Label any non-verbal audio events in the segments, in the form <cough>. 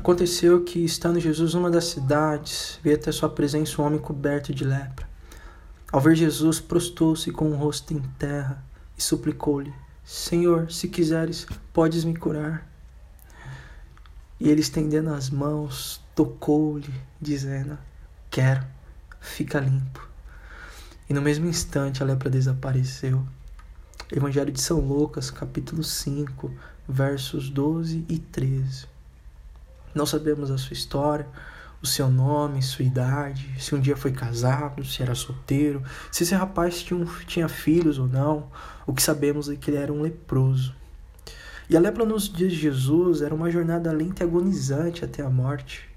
Aconteceu que, estando Jesus numa das cidades, veio até sua presença um homem coberto de lepra. Ao ver Jesus, prostou-se com o rosto em terra e suplicou-lhe: Senhor, se quiseres, podes me curar. E ele, estendendo as mãos, tocou-lhe, dizendo: Quero, fica limpo. E no mesmo instante a lepra desapareceu. Evangelho de São Lucas, capítulo 5, versos 12 e 13. Não sabemos a sua história, o seu nome, sua idade, se um dia foi casado, se era solteiro, se esse rapaz tinha, tinha filhos ou não. O que sabemos é que ele era um leproso. E a lepra nos dias de Jesus era uma jornada lenta e agonizante até a morte.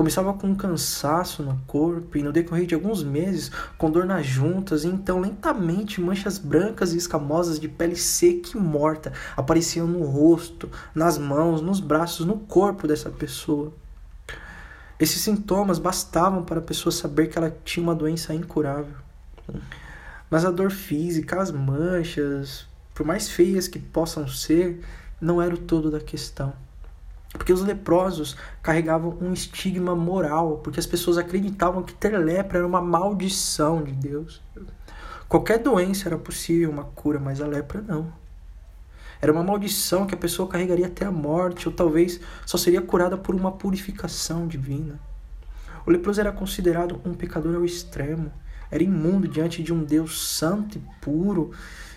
Começava com um cansaço no corpo e no decorrer de alguns meses com dor nas juntas, e então lentamente manchas brancas e escamosas de pele seca e morta apareciam no rosto, nas mãos, nos braços, no corpo dessa pessoa. Esses sintomas bastavam para a pessoa saber que ela tinha uma doença incurável. Mas a dor física, as manchas, por mais feias que possam ser, não era o todo da questão. Porque os leprosos carregavam um estigma moral, porque as pessoas acreditavam que ter lepra era uma maldição de Deus. Qualquer doença era possível uma cura, mas a lepra não. Era uma maldição que a pessoa carregaria até a morte, ou talvez só seria curada por uma purificação divina. O leproso era considerado um pecador ao extremo, era imundo diante de um Deus santo e puro,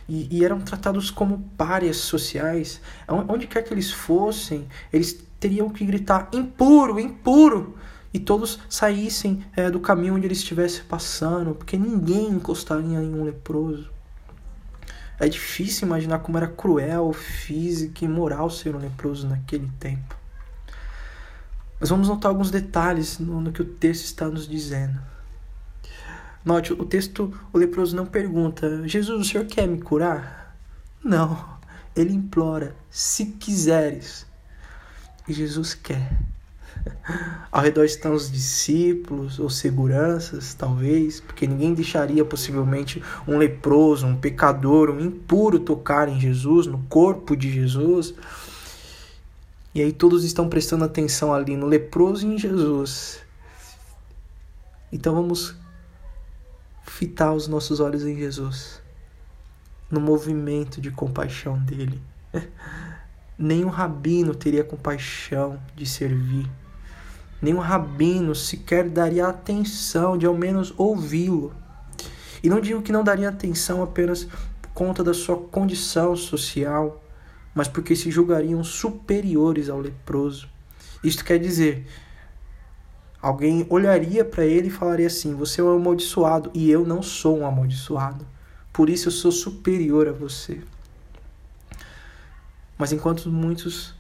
e, e, eram tratados como párias sociais. Onde quer que eles fossem, eles teriam que gritar impuro, impuro, e todos saíssem é, do caminho onde eles estivessem passando, porque ninguém encostaria em um leproso. É difícil imaginar como era cruel, físico e moral ser um leproso naquele tempo. Mas vamos notar alguns detalhes no, no que o texto está nos dizendo. Note, o texto, o leproso não pergunta: Jesus, o senhor quer me curar? Não. Ele implora: se quiseres. E Jesus quer. Ao redor estão os discípulos ou seguranças, talvez, porque ninguém deixaria possivelmente um leproso, um pecador, um impuro tocar em Jesus, no corpo de Jesus. E aí todos estão prestando atenção ali no leproso e em Jesus. Então vamos fitar os nossos olhos em Jesus, no movimento de compaixão dele. <laughs> Nenhum rabino teria compaixão de servir. Nenhum rabino sequer daria atenção de ao menos ouvi-lo. E não digo que não daria atenção apenas por conta da sua condição social, mas porque se julgariam superiores ao leproso. Isto quer dizer Alguém olharia para ele e falaria assim: Você é um amaldiçoado e eu não sou um amaldiçoado. Por isso eu sou superior a você. Mas enquanto muitos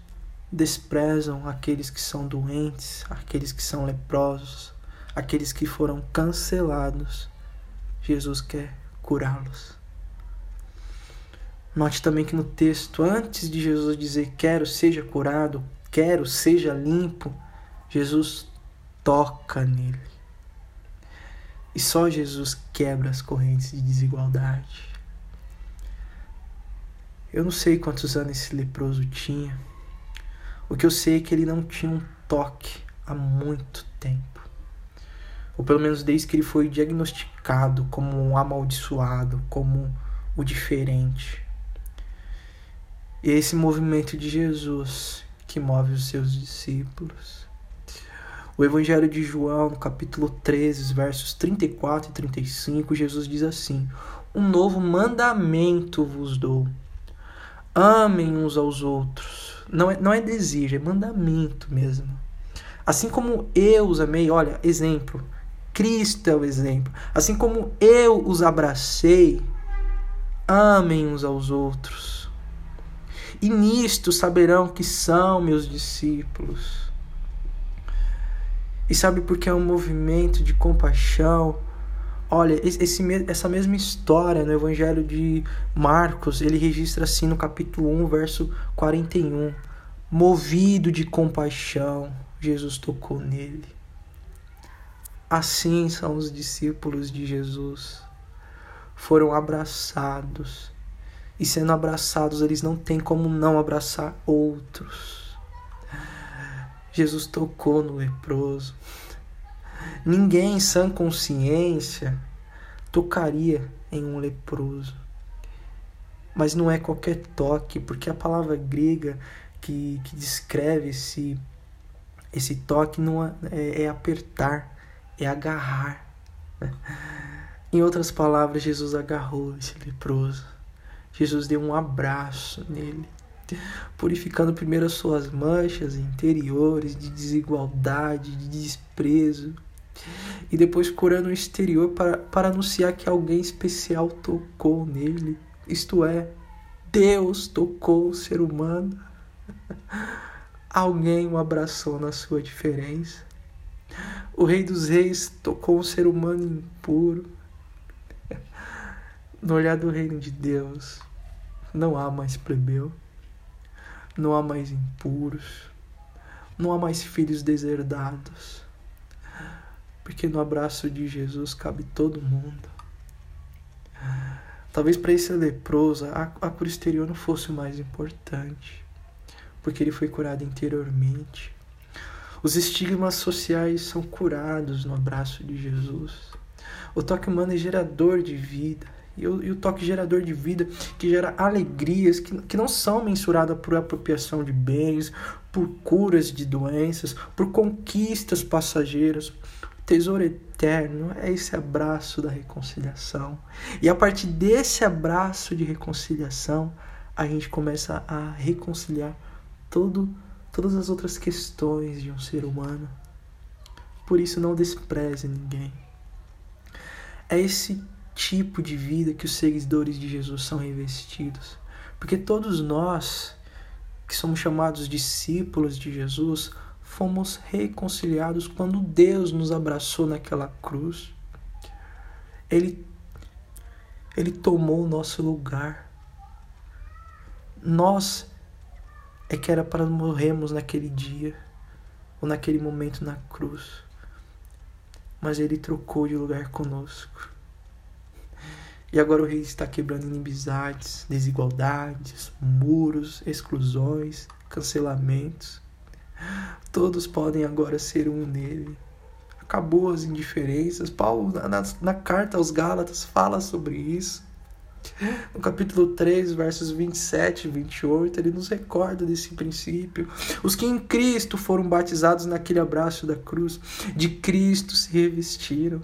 desprezam aqueles que são doentes, aqueles que são leprosos, aqueles que foram cancelados, Jesus quer curá-los. Note também que no texto, antes de Jesus dizer quero seja curado, quero seja limpo, Jesus toca nele. E só Jesus quebra as correntes de desigualdade. Eu não sei quantos anos esse leproso tinha. O que eu sei é que ele não tinha um toque há muito tempo. Ou pelo menos desde que ele foi diagnosticado como um amaldiçoado, como o diferente. E é esse movimento de Jesus que move os seus discípulos. O Evangelho de João, no capítulo 13, versos 34 e 35, Jesus diz assim: Um novo mandamento vos dou. Amem uns aos outros. Não é, não é desejo, é mandamento mesmo. Assim como eu os amei, olha, exemplo. Cristo é o exemplo. Assim como eu os abracei, amem uns aos outros. E nisto saberão que são meus discípulos e sabe por que é um movimento de compaixão? Olha, esse, essa mesma história no Evangelho de Marcos, ele registra assim no capítulo 1, verso 41. Movido de compaixão, Jesus tocou nele. Assim são os discípulos de Jesus. Foram abraçados. E sendo abraçados, eles não têm como não abraçar outros. Jesus tocou no leproso. Ninguém em sã consciência tocaria em um leproso. Mas não é qualquer toque, porque a palavra grega que, que descreve esse, esse toque não é, é, é apertar, é agarrar. Em outras palavras, Jesus agarrou esse leproso. Jesus deu um abraço nele, purificando primeiro as suas manchas interiores de desigualdade, de desprezo, e depois curando o exterior para, para anunciar que alguém especial tocou nele. Isto é, Deus tocou o ser humano. <laughs> Alguém o abraçou na sua diferença. O Rei dos Reis tocou um ser humano impuro. <laughs> No olhar do reino de Deus, não há mais plebeu, não há mais impuros, não há mais filhos deserdados, porque no abraço de Jesus cabe todo mundo. Talvez para esse leproso a, a cura exterior não fosse o mais importante, porque ele foi curado interiormente. Os estigmas sociais são curados no abraço de Jesus. O toque humano é gerador de vida. E o, e o toque gerador de vida que gera alegrias que, que não são mensuradas por apropriação de bens, por curas de doenças, por conquistas passageiras. Tesouro eterno é esse abraço da reconciliação. E a partir desse abraço de reconciliação, a gente começa a reconciliar todo todas as outras questões de um ser humano. Por isso, não despreze ninguém. É esse tipo de vida que os seguidores de Jesus são revestidos. Porque todos nós, que somos chamados discípulos de Jesus, fomos reconciliados quando Deus nos abraçou naquela cruz. Ele, ele tomou o nosso lugar. Nós é que era para morrermos naquele dia ou naquele momento na cruz. Mas ele trocou de lugar conosco. E agora o rei está quebrando inimizades, desigualdades, muros, exclusões, cancelamentos. Todos podem agora ser um nele. Acabou as indiferenças. Paulo, na, na carta aos Gálatas, fala sobre isso. No capítulo 3, versos 27 e 28, ele nos recorda desse princípio. Os que em Cristo foram batizados naquele abraço da cruz, de Cristo se revestiram.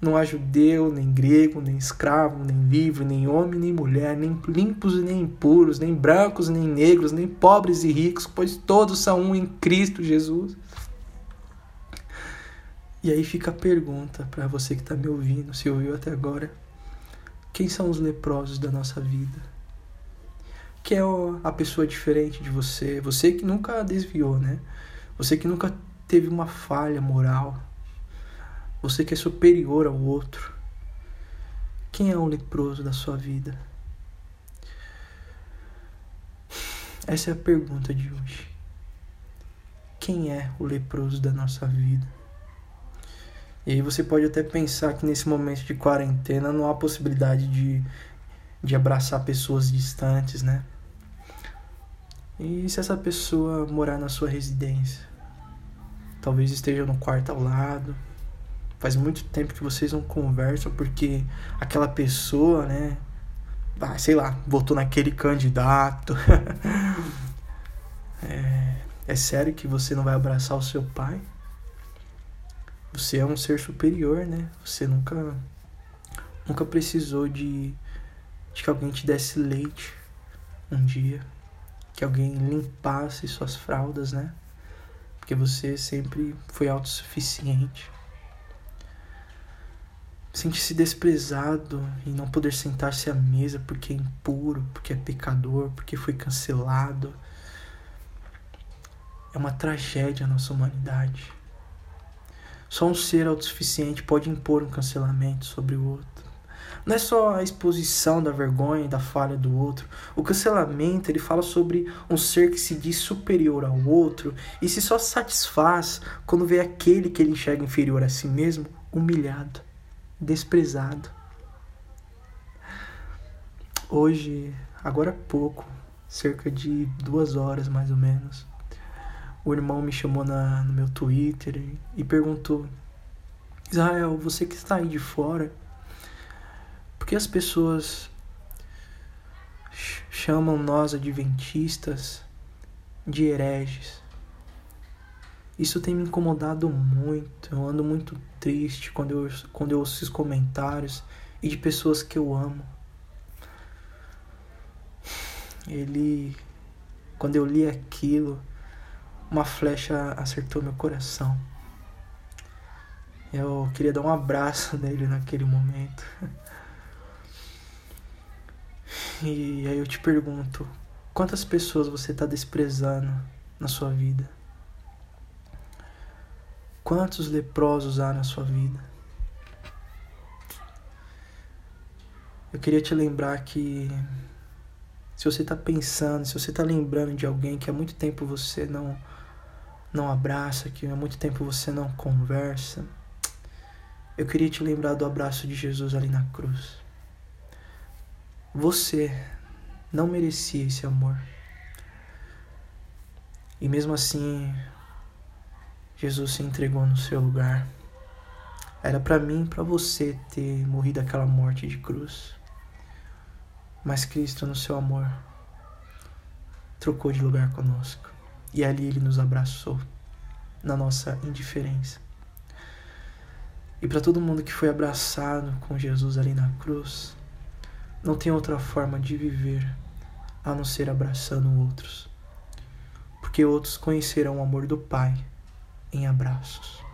Não há judeu, nem grego, nem escravo, nem livre, nem homem, nem mulher, nem limpos e nem impuros, nem brancos, nem negros, nem pobres e ricos, pois todos são um em Cristo Jesus. E aí fica a pergunta para você que está me ouvindo, se ouviu até agora. Quem são os leprosos da nossa vida? Quem é a pessoa diferente de você? Você que nunca desviou, né? Você que nunca teve uma falha moral. Você que é superior ao outro. Quem é o leproso da sua vida? Essa é a pergunta de hoje. Quem é o leproso da nossa vida? E aí você pode até pensar que nesse momento de quarentena não há possibilidade de, de abraçar pessoas distantes, né? E se essa pessoa morar na sua residência? Talvez esteja no quarto ao lado. Faz muito tempo que vocês não conversam porque aquela pessoa, né? Ah, sei lá, votou naquele candidato. <laughs> é, é sério que você não vai abraçar o seu pai? Você é um ser superior, né? Você nunca nunca precisou de, de que alguém te desse leite um dia, que alguém limpasse suas fraldas, né? Porque você sempre foi autossuficiente. Sentir-se desprezado e não poder sentar-se à mesa porque é impuro, porque é pecador, porque foi cancelado. É uma tragédia a nossa humanidade. Só um ser autossuficiente pode impor um cancelamento sobre o outro. Não é só a exposição da vergonha e da falha do outro. O cancelamento, ele fala sobre um ser que se diz superior ao outro e se só satisfaz quando vê aquele que ele enxerga inferior a si mesmo humilhado, desprezado. Hoje, agora há pouco, cerca de duas horas mais ou menos, o irmão me chamou na, no meu Twitter e, perguntou: Israel, você que está aí de fora, por que as pessoas chamam nós adventistas de hereges? Isso tem me incomodado muito. Eu ando muito triste quando eu, quando eu ouço esses comentários e de pessoas que eu amo. Ele, quando eu li aquilo, uma flecha acertou meu coração. Eu queria dar um abraço <laughs> nele naquele momento. E aí eu te pergunto: quantas pessoas você está desprezando na sua vida? Quantos leprosos há na sua vida? Eu queria te lembrar que se você está pensando, se você está lembrando de alguém que há muito tempo você não não abraça, que há muito tempo você não conversa, eu queria te lembrar do abraço de Jesus ali na cruz. Você não merecia esse amor. E mesmo assim, Jesus se entregou no seu lugar. Era para mim, para você ter morrido aquela morte de cruz. Mas Cristo, no seu amor, trocou de lugar conosco. E ali ele nos abraçou na nossa indiferença. E para todo mundo que foi abraçado com Jesus ali na cruz, não tem outra forma de viver a não ser abraçando outros. Porque outros conhecerão o amor do Pai em abraços.